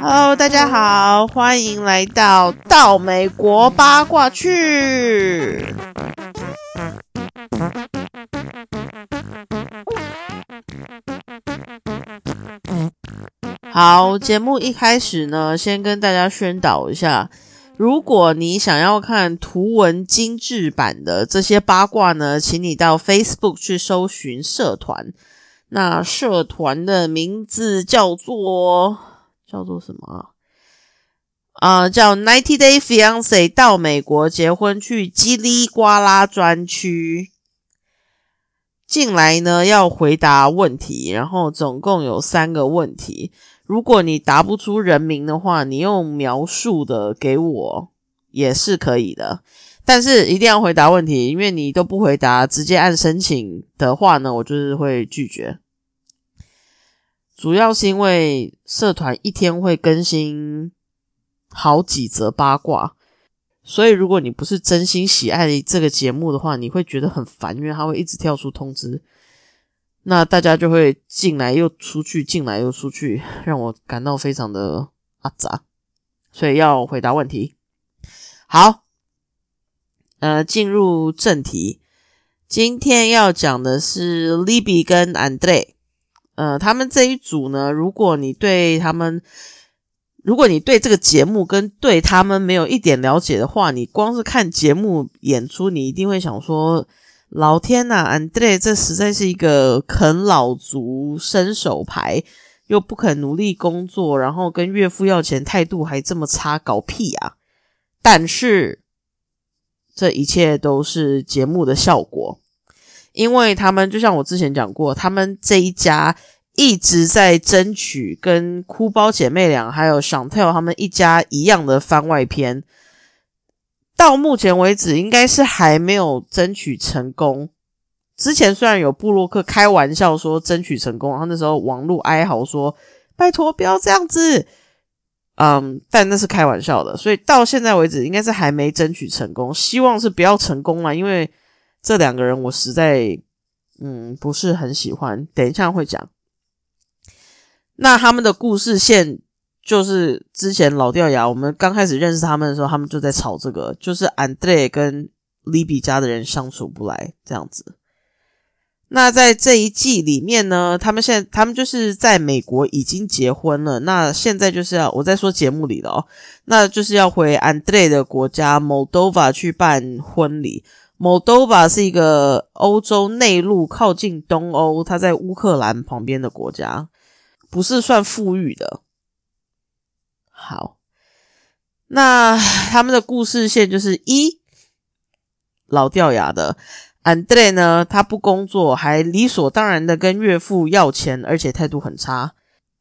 Hello，大家好，欢迎来到到美国八卦去。好，节目一开始呢，先跟大家宣导一下，如果你想要看图文精致版的这些八卦呢，请你到 Facebook 去搜寻社团。那社团的名字叫做叫做什么啊？叫 Ninety Day Fiance 到美国结婚去叽哩呱啦专区进来呢，要回答问题，然后总共有三个问题。如果你答不出人名的话，你用描述的给我也是可以的，但是一定要回答问题，因为你都不回答，直接按申请的话呢，我就是会拒绝。主要是因为社团一天会更新好几则八卦，所以如果你不是真心喜爱这个节目的话，你会觉得很烦，因为它会一直跳出通知。那大家就会进来又出去，进来又出去，让我感到非常的阿杂，所以要回答问题。好，呃，进入正题，今天要讲的是 Libby 跟 Andre，呃，他们这一组呢，如果你对他们，如果你对这个节目跟对他们没有一点了解的话，你光是看节目演出，你一定会想说。老天呐，安德烈，这实在是一个啃老族伸手牌，又不肯努力工作，然后跟岳父要钱，态度还这么差，搞屁啊！但是这一切都是节目的效果，因为他们就像我之前讲过，他们这一家一直在争取跟哭包姐妹俩还有 Chantel 他们一家一样的番外篇。到目前为止，应该是还没有争取成功。之前虽然有布洛克开玩笑说争取成功，然后那时候网络哀嚎说：“拜托，不要这样子。”嗯，但那是开玩笑的。所以到现在为止，应该是还没争取成功。希望是不要成功了，因为这两个人我实在嗯不是很喜欢。等一下会讲。那他们的故事线。就是之前老掉牙，我们刚开始认识他们的时候，他们就在吵这个，就是安德烈跟利比家的人相处不来这样子。那在这一季里面呢，他们现在他们就是在美国已经结婚了，那现在就是要我在说节目里的哦，那就是要回安德烈的国家 Moldova 去办婚礼。Moldova 是一个欧洲内陆靠近东欧，它在乌克兰旁边的国家，不是算富裕的。好，那他们的故事线就是一老掉牙的安德烈呢，他不工作，还理所当然的跟岳父要钱，而且态度很差。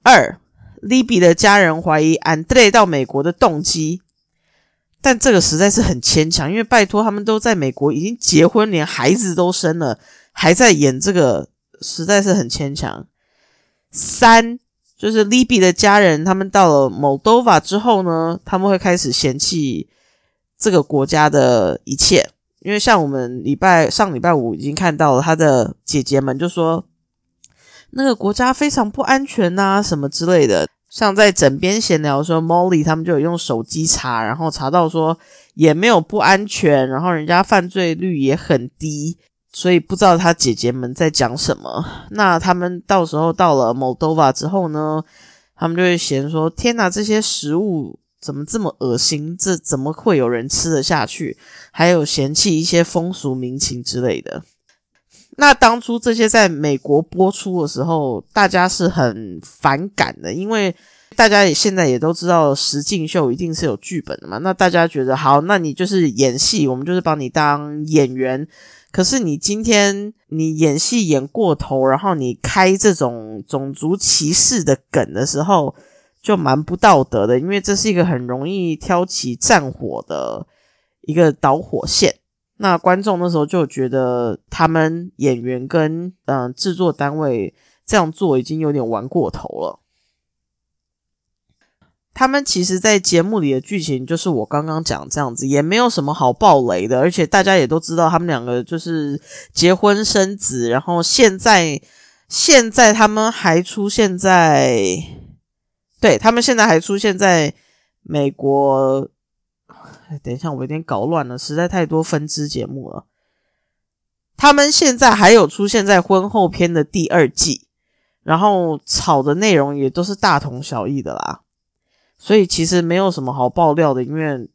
二利比的家人怀疑安德烈到美国的动机，但这个实在是很牵强，因为拜托他们都在美国已经结婚，连孩子都生了，还在演这个，实在是很牵强。三。就是 Libby 的家人，他们到了 Moldova 之后呢，他们会开始嫌弃这个国家的一切，因为像我们礼拜上礼拜五已经看到了，他的姐姐们就说那个国家非常不安全呐，什么之类的。像在枕边闲聊说，Molly 他们就有用手机查，然后查到说也没有不安全，然后人家犯罪率也很低。所以不知道他姐姐们在讲什么。那他们到时候到了 Moldova 之后呢，他们就会嫌说：“天哪，这些食物怎么这么恶心？这怎么会有人吃得下去？”还有嫌弃一些风俗民情之类的。那当初这些在美国播出的时候，大家是很反感的，因为大家也现在也都知道实境秀一定是有剧本的嘛。那大家觉得好，那你就是演戏，我们就是帮你当演员。可是你今天你演戏演过头，然后你开这种种族歧视的梗的时候，就蛮不道德的，因为这是一个很容易挑起战火的一个导火线。那观众那时候就觉得他们演员跟嗯制作单位这样做已经有点玩过头了。他们其实，在节目里的剧情就是我刚刚讲这样子，也没有什么好爆雷的，而且大家也都知道，他们两个就是结婚生子，然后现在现在他们还出现在，对他们现在还出现在美国。等一下，我有点搞乱了，实在太多分支节目了。他们现在还有出现在婚后篇的第二季，然后吵的内容也都是大同小异的啦，所以其实没有什么好爆料的，因为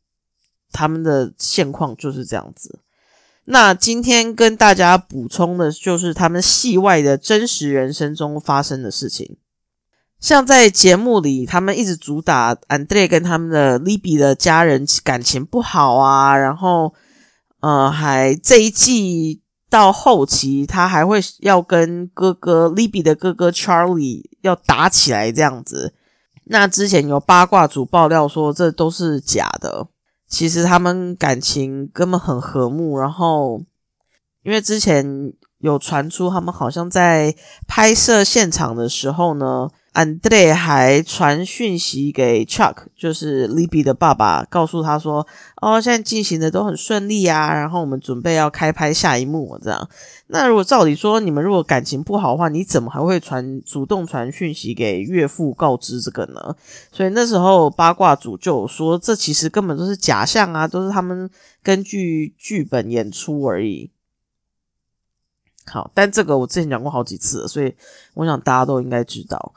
他们的现况就是这样子。那今天跟大家补充的就是他们戏外的真实人生中发生的事情。像在节目里，他们一直主打安德烈跟他们的 Libby 的家人感情不好啊，然后呃，还这一季到后期，他还会要跟哥哥 Libby 的哥哥 Charlie 要打起来这样子。那之前有八卦组爆料说这都是假的，其实他们感情根本很和睦。然后因为之前有传出他们好像在拍摄现场的时候呢。安德烈还传讯息给 Chuck，就是 Libby 的爸爸，告诉他说：“哦，现在进行的都很顺利啊，然后我们准备要开拍下一幕这样。那如果照理说，你们如果感情不好的话，你怎么还会传主动传讯息给岳父告知这个呢？所以那时候八卦组就说，这其实根本都是假象啊，都是他们根据剧本演出而已。好，但这个我之前讲过好几次了，所以我想大家都应该知道。”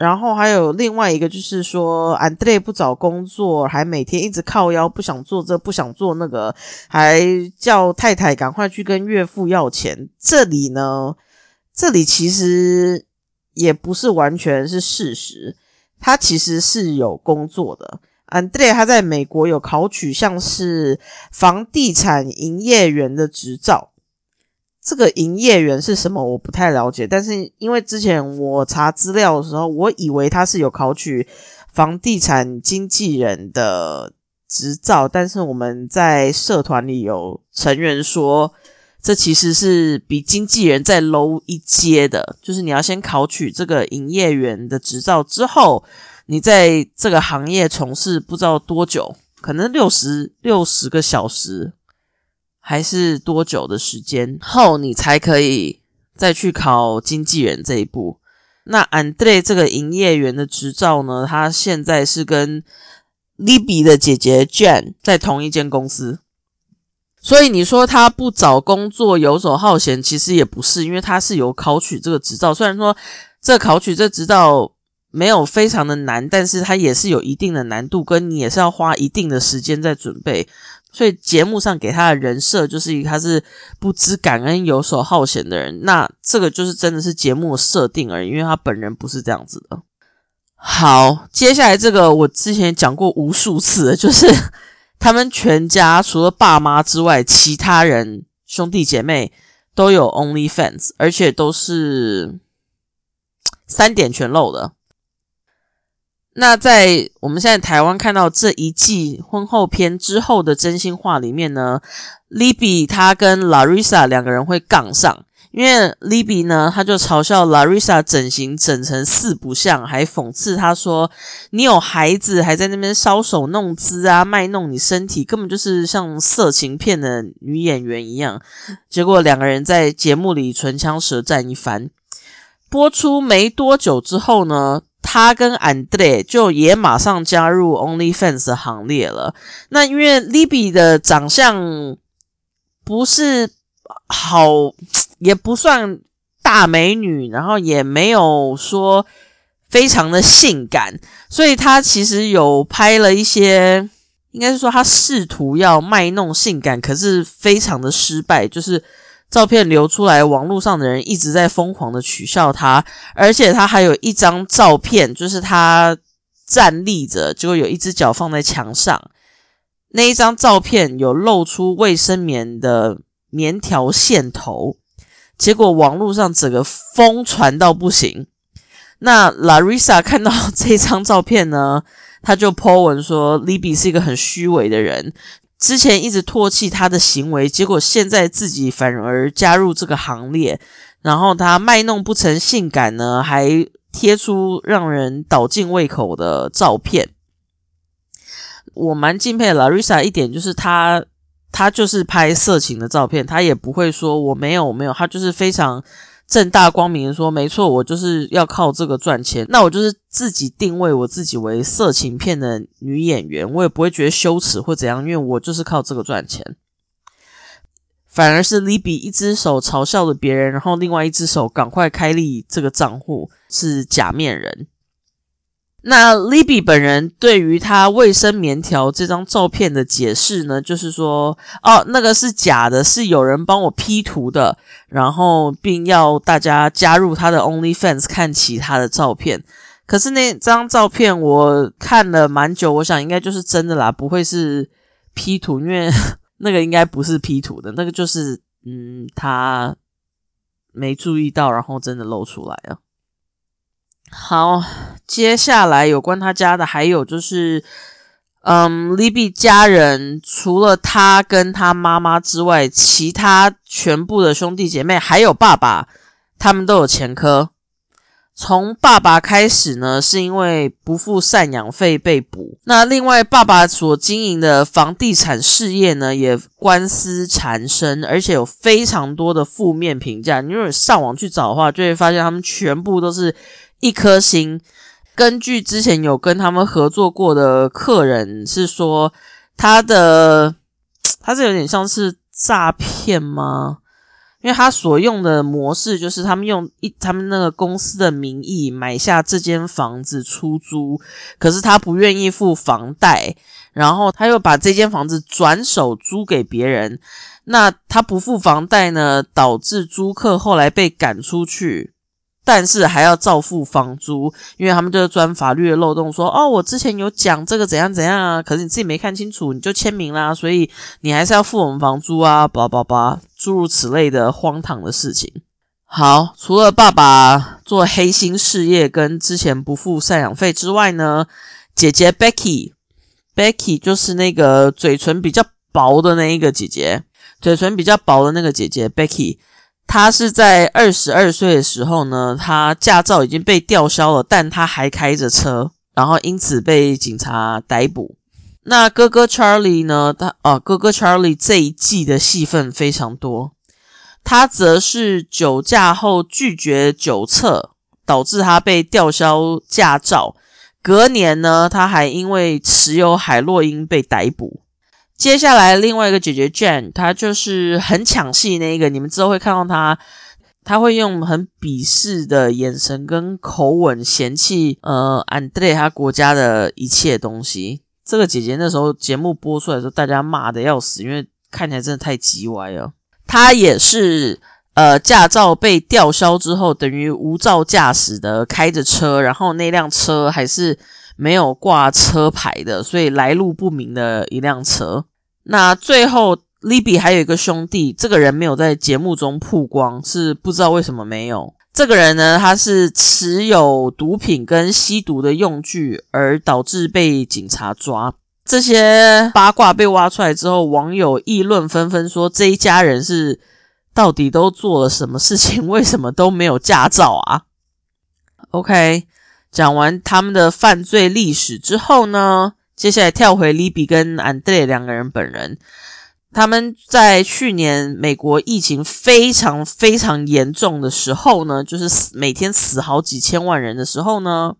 然后还有另外一个，就是说安德烈不找工作，还每天一直靠腰，不想做这，不想做那个，还叫太太赶快去跟岳父要钱。这里呢，这里其实也不是完全是事实，他其实是有工作的。安德烈他在美国有考取像是房地产营业员的执照。这个营业员是什么？我不太了解。但是因为之前我查资料的时候，我以为他是有考取房地产经纪人的执照。但是我们在社团里有成员说，这其实是比经纪人再 low 一阶的。就是你要先考取这个营业员的执照之后，你在这个行业从事不知道多久，可能六十六十个小时。还是多久的时间后，你才可以再去考经纪人这一步？那 Andre 这个营业员的执照呢？他现在是跟 Libby 的姐姐 Jane 在同一间公司，所以你说他不找工作游手好闲，其实也不是，因为他是有考取这个执照。虽然说这考取这执照没有非常的难，但是他也是有一定的难度，跟你也是要花一定的时间在准备。所以节目上给他的人设就是一个他是不知感恩、游手好闲的人。那这个就是真的是节目设定而已，因为他本人不是这样子的。好，接下来这个我之前讲过无数次，就是他们全家除了爸妈之外，其他人兄弟姐妹都有 Only Fans，而且都是三点全漏的。那在我们现在台湾看到这一季婚后篇之后的真心话里面呢，Libby 他跟 Larissa 两个人会杠上，因为 Libby 呢他就嘲笑 Larissa 整形整成四不像，还讽刺他说你有孩子还在那边搔首弄姿啊，卖弄你身体，根本就是像色情片的女演员一样。结果两个人在节目里唇枪舌战一番，播出没多久之后呢。他跟 Andre 就也马上加入 OnlyFans 的行列了。那因为 Libby 的长相不是好，也不算大美女，然后也没有说非常的性感，所以他其实有拍了一些，应该是说他试图要卖弄性感，可是非常的失败，就是。照片流出来，网络上的人一直在疯狂的取笑他，而且他还有一张照片，就是他站立着，结果有一只脚放在墙上，那一张照片有露出卫生棉的棉条线头，结果网络上整个疯传到不行。那 Larissa 看到这张照片呢，他就 po 文说，Libby 是一个很虚伪的人。之前一直唾弃他的行为，结果现在自己反而加入这个行列，然后他卖弄不成性感呢，还贴出让人倒尽胃口的照片。我蛮敬佩 Larissa 一点，就是他，他就是拍色情的照片，他也不会说我没有，我没有，他就是非常正大光明的说，没错，我就是要靠这个赚钱。那我就是自己定位我自己为色情片的女演员，我也不会觉得羞耻或怎样，因为我就是靠这个赚钱。反而是利比一只手嘲笑了别人，然后另外一只手赶快开立这个账户，是假面人。那 Libby 本人对于他卫生棉条这张照片的解释呢，就是说，哦，那个是假的，是有人帮我 P 图的，然后并要大家加入他的 OnlyFans 看其他的照片。可是那张照片我看了蛮久，我想应该就是真的啦，不会是 P 图，因为 那个应该不是 P 图的，那个就是嗯，他没注意到，然后真的露出来了。好，接下来有关他家的还有就是，嗯，Libby 家人除了他跟他妈妈之外，其他全部的兄弟姐妹还有爸爸，他们都有前科。从爸爸开始呢，是因为不付赡养费被捕。那另外，爸爸所经营的房地产事业呢，也官司缠身，而且有非常多的负面评价。你如果上网去找的话，就会发现他们全部都是。一颗星。根据之前有跟他们合作过的客人是说，他的 他是有点像是诈骗吗？因为他所用的模式就是他们用一他们那个公司的名义买下这间房子出租，可是他不愿意付房贷，然后他又把这间房子转手租给别人。那他不付房贷呢，导致租客后来被赶出去。但是还要照付房租，因为他们就是钻法律的漏洞，说哦，我之前有讲这个怎样怎样啊，可是你自己没看清楚，你就签名啦，所以你还是要付我们房租啊，叭叭叭，诸如此类的荒唐的事情。好，除了爸爸做黑心事业跟之前不付赡养费之外呢，姐姐 Becky，Becky 就是那个嘴唇比较薄的那一个姐姐，嘴唇比较薄的那个姐姐 Becky。他是在二十二岁的时候呢，他驾照已经被吊销了，但他还开着车，然后因此被警察逮捕。那哥哥 Charlie 呢？他啊，哥哥 Charlie 这一季的戏份非常多，他则是酒驾后拒绝酒测，导致他被吊销驾照。隔年呢，他还因为持有海洛因被逮捕。接下来另外一个姐姐 Jane，她就是很抢戏那一个，你们之后会看到她，她会用很鄙视的眼神跟口吻嫌弃呃 Andre 他国家的一切东西。这个姐姐那时候节目播出来的时候，大家骂的要死，因为看起来真的太叽歪了。她也是呃驾照被吊销之后，等于无照驾驶的开着车，然后那辆车还是没有挂车牌的，所以来路不明的一辆车。那最后，Libby 还有一个兄弟，这个人没有在节目中曝光，是不知道为什么没有。这个人呢，他是持有毒品跟吸毒的用具，而导致被警察抓。这些八卦被挖出来之后，网友议论纷纷，说这一家人是到底都做了什么事情？为什么都没有驾照啊？OK，讲完他们的犯罪历史之后呢？接下来跳回 Libby 跟 Andre 两个人本人，他们在去年美国疫情非常非常严重的时候呢，就是死每天死好几千万人的时候呢，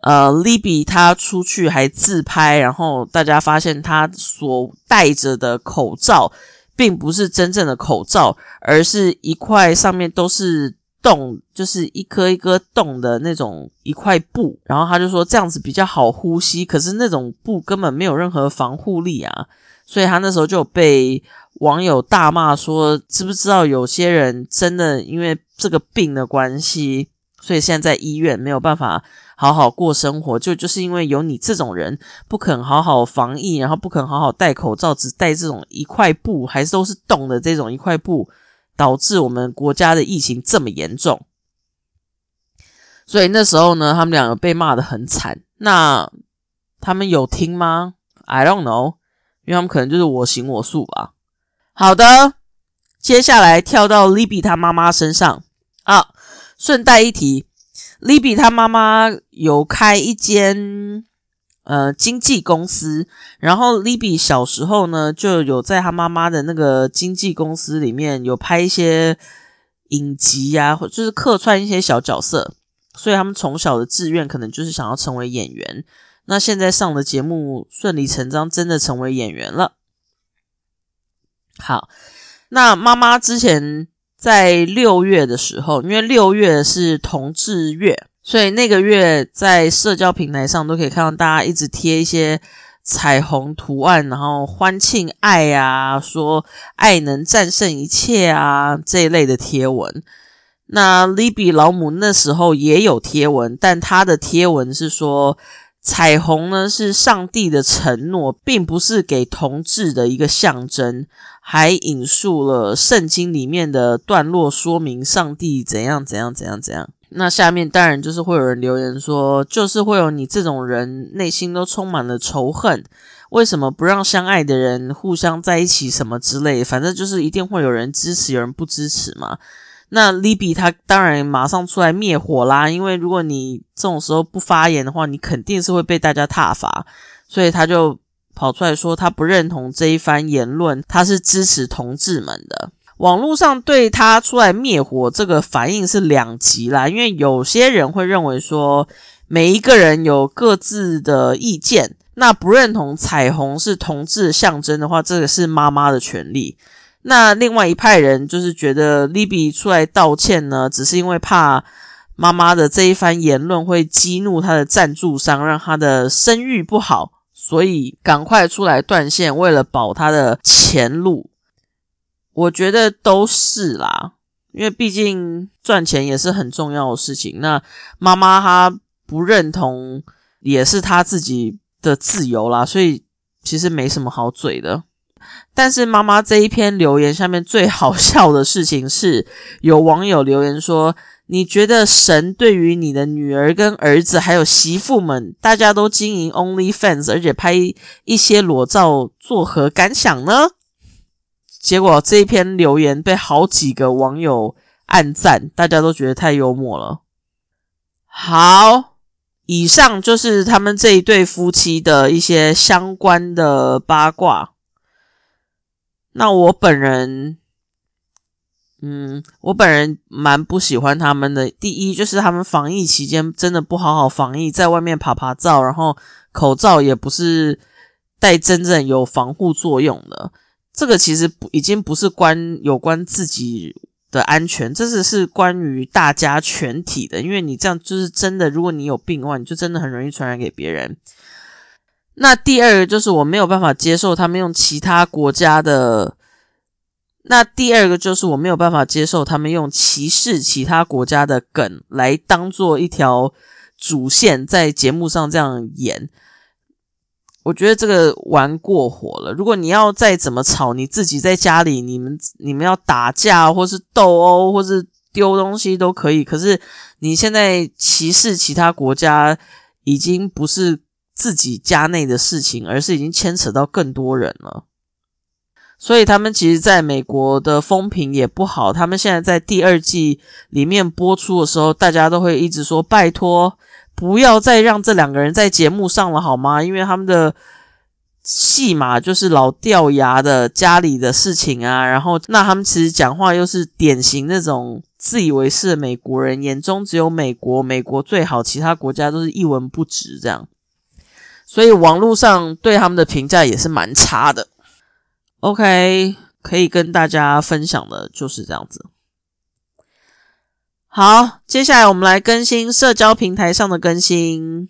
呃，Libby 他出去还自拍，然后大家发现他所戴着的口罩并不是真正的口罩，而是一块上面都是。洞就是一颗一颗洞的那种一块布，然后他就说这样子比较好呼吸，可是那种布根本没有任何防护力啊，所以他那时候就被网友大骂说，知不知道有些人真的因为这个病的关系，所以现在在医院没有办法好好过生活，就就是因为有你这种人不肯好好防疫，然后不肯好好戴口罩，只戴这种一块布，还是都是洞的这种一块布。导致我们国家的疫情这么严重，所以那时候呢，他们两个被骂的很惨。那他们有听吗？I don't know，因为他们可能就是我行我素吧。好的，接下来跳到 Libby 他妈妈身上啊。顺带一提 Libby 他妈妈有开一间呃经纪公司，然后 Libby 小时候呢就有在他妈妈的那个经纪公司里面有拍一些影集呀，或就是客串一些小角色，所以他们从小的志愿可能就是想要成为演员。那现在上的节目顺理成章，真的成为演员了。好，那妈妈之前在六月的时候，因为六月是同志月，所以那个月在社交平台上都可以看到大家一直贴一些彩虹图案，然后欢庆爱啊，说爱能战胜一切啊这一类的贴文。那 Libby 老母那时候也有贴文，但她的贴文是说。彩虹呢是上帝的承诺，并不是给同志的一个象征，还引述了圣经里面的段落，说明上帝怎样怎样怎样怎样。那下面当然就是会有人留言说，就是会有你这种人内心都充满了仇恨，为什么不让相爱的人互相在一起什么之类，反正就是一定会有人支持，有人不支持嘛。那 Libby 他当然马上出来灭火啦，因为如果你这种时候不发言的话，你肯定是会被大家挞伐，所以他就跑出来说他不认同这一番言论，他是支持同志们的。网络上对他出来灭火这个反应是两极啦，因为有些人会认为说每一个人有各自的意见，那不认同彩虹是同志象征的话，这个是妈妈的权利。那另外一派人就是觉得 Libby 出来道歉呢，只是因为怕妈妈的这一番言论会激怒他的赞助商，让他的声誉不好，所以赶快出来断线，为了保他的前路。我觉得都是啦，因为毕竟赚钱也是很重要的事情。那妈妈她不认同，也是她自己的自由啦，所以其实没什么好嘴的。但是妈妈这一篇留言下面最好笑的事情是，有网友留言说：“你觉得神对于你的女儿跟儿子还有媳妇们，大家都经营 OnlyFans，而且拍一些裸照，作何感想呢？”结果这一篇留言被好几个网友暗赞，大家都觉得太幽默了。好，以上就是他们这一对夫妻的一些相关的八卦。那我本人，嗯，我本人蛮不喜欢他们的。第一，就是他们防疫期间真的不好好防疫，在外面爬爬照，然后口罩也不是戴真正有防护作用的。这个其实不已经不是关有关自己的安全，这是是关于大家全体的。因为你这样就是真的，如果你有病的话，你就真的很容易传染给别人。那第二个就是我没有办法接受他们用其他国家的。那第二个就是我没有办法接受他们用歧视其他国家的梗来当做一条主线，在节目上这样演。我觉得这个玩过火了。如果你要再怎么吵，你自己在家里，你们你们要打架，或是斗殴，或是丢东西都可以。可是你现在歧视其他国家，已经不是。自己家内的事情，而是已经牵扯到更多人了。所以他们其实在美国的风评也不好。他们现在在第二季里面播出的时候，大家都会一直说：“拜托，不要再让这两个人在节目上了，好吗？”因为他们的戏码就是老掉牙的家里的事情啊。然后，那他们其实讲话又是典型那种自以为是的美国人，眼中只有美国，美国最好，其他国家都是一文不值这样。所以网络上对他们的评价也是蛮差的。OK，可以跟大家分享的就是这样子。好，接下来我们来更新社交平台上的更新。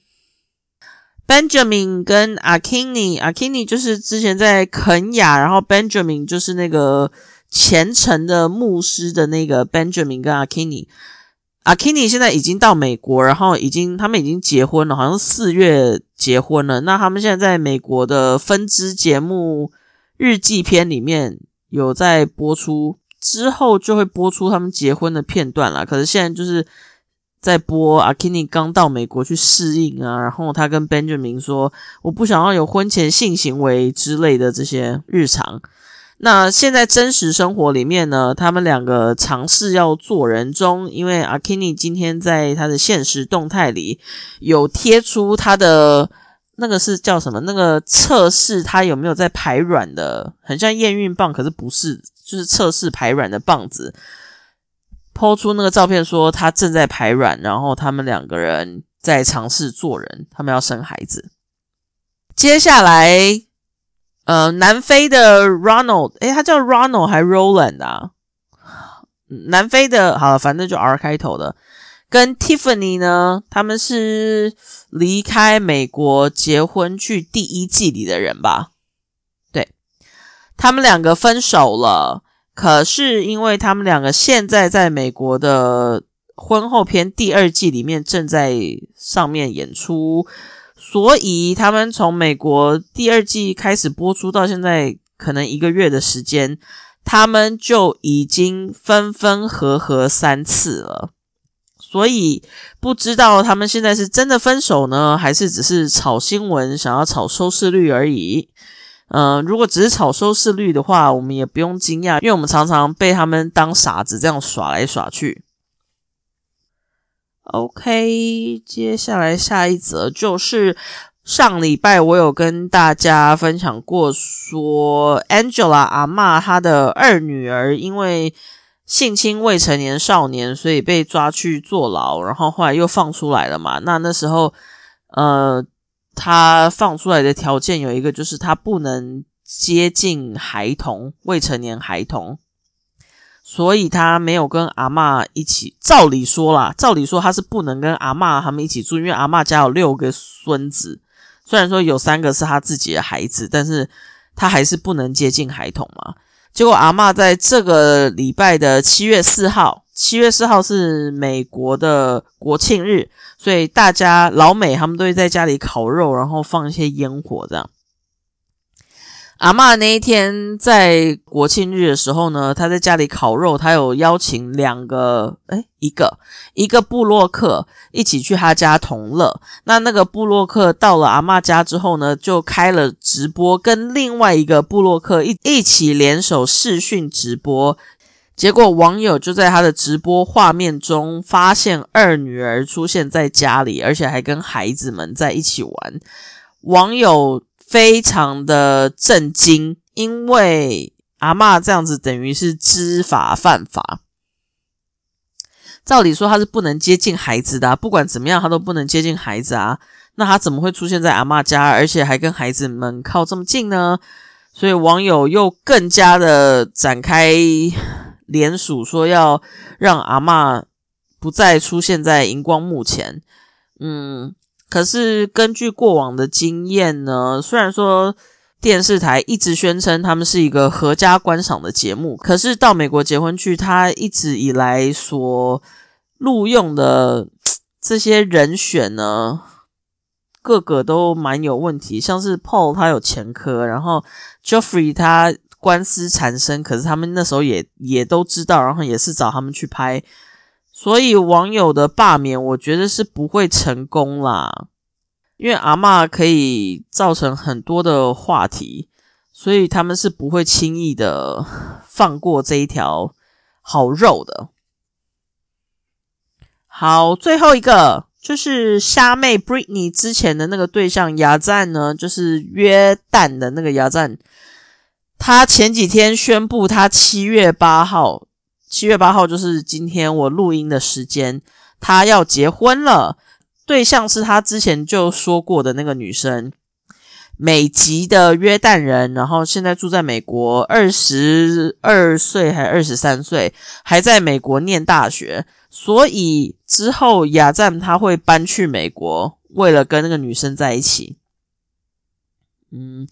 Benjamin 跟 Akini，Akini 就是之前在肯雅，然后 Benjamin 就是那个虔诚的牧师的那个 Benjamin 跟 Akini，Akini 现在已经到美国，然后已经他们已经结婚了，好像四月结婚了。那他们现在在美国的分支节目日记片里面有在播出，之后就会播出他们结婚的片段了。可是现在就是在播阿 k i n i 刚到美国去适应啊，然后他跟 Benjamin 说：“我不想要有婚前性行为之类的这些日常。”那现在真实生活里面呢，他们两个尝试要做人中，因为阿 k i n i 今天在他的现实动态里有贴出他的那个是叫什么？那个测试他有没有在排卵的，很像验孕棒，可是不是，就是测试排卵的棒子。抛出那个照片说他正在排卵，然后他们两个人在尝试做人，他们要生孩子。接下来。呃，南非的 Ronald，诶，他叫 Ronald 还 Roland 啊？南非的，好了，反正就 R 开头的，跟 Tiffany 呢，他们是离开美国结婚去第一季里的人吧？他们两个分手了，可是因为他们两个现在在美国的婚后篇第二季里面正在上面演出。所以他们从美国第二季开始播出到现在，可能一个月的时间，他们就已经分分合合三次了。所以不知道他们现在是真的分手呢，还是只是炒新闻，想要炒收视率而已。嗯，如果只是炒收视率的话，我们也不用惊讶，因为我们常常被他们当傻子这样耍来耍去。OK，接下来下一则就是上礼拜我有跟大家分享过，说 Angela 阿妈她的二女儿因为性侵未成年少年，所以被抓去坐牢，然后后来又放出来了嘛。那那时候，呃，他放出来的条件有一个，就是他不能接近孩童，未成年孩童。所以他没有跟阿妈一起。照理说啦，照理说他是不能跟阿妈他们一起住，因为阿妈家有六个孙子，虽然说有三个是他自己的孩子，但是他还是不能接近孩童嘛。结果阿妈在这个礼拜的七月四号，七月四号是美国的国庆日，所以大家老美他们都会在家里烤肉，然后放一些烟火这样。阿妈那一天在国庆日的时候呢，他在家里烤肉，他有邀请两个，哎，一个一个布洛克一起去他家同乐。那那个布洛克到了阿妈家之后呢，就开了直播，跟另外一个布洛克一一起联手视讯直播。结果网友就在他的直播画面中发现二女儿出现在家里，而且还跟孩子们在一起玩。网友。非常的震惊，因为阿妈这样子等于是知法犯法。照理说他是不能接近孩子的，不管怎么样他都不能接近孩子啊。那他怎么会出现在阿妈家，而且还跟孩子们靠这么近呢？所以网友又更加的展开联署，说要让阿妈不再出现在荧光幕前。嗯。可是根据过往的经验呢，虽然说电视台一直宣称他们是一个合家观赏的节目，可是到美国结婚去，他一直以来所录用的这些人选呢，个个都蛮有问题。像是 Paul 他有前科，然后 Jeffrey 他官司缠身，可是他们那时候也也都知道，然后也是找他们去拍。所以网友的罢免，我觉得是不会成功啦，因为阿嬷可以造成很多的话题，所以他们是不会轻易的放过这一条好肉的。好，最后一个就是虾妹 Britney 之前的那个对象牙赞呢，就是约旦的那个牙赞，他前几天宣布他七月八号。七月八号就是今天我录音的时间，他要结婚了，对象是他之前就说过的那个女生，美籍的约旦人，然后现在住在美国，二十二岁还二十三岁，还在美国念大学，所以之后亚赞他会搬去美国，为了跟那个女生在一起。嗯，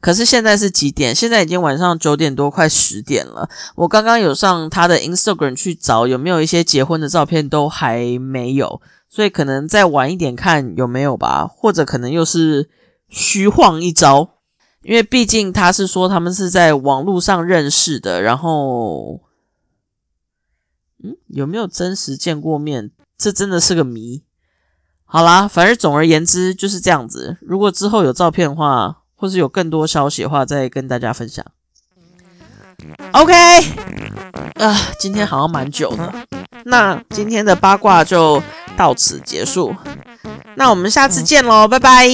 可是现在是几点？现在已经晚上九点多，快十点了。我刚刚有上他的 Instagram 去找有没有一些结婚的照片，都还没有，所以可能再晚一点看有没有吧，或者可能又是虚晃一招，因为毕竟他是说他们是在网络上认识的，然后，嗯，有没有真实见过面？这真的是个谜。好啦，反正总而言之就是这样子。如果之后有照片的话，或是有更多消息的话再跟大家分享。Ok 啊今天好像蛮久的。那今天的八卦就到此结束。那我们下次见喽拜拜。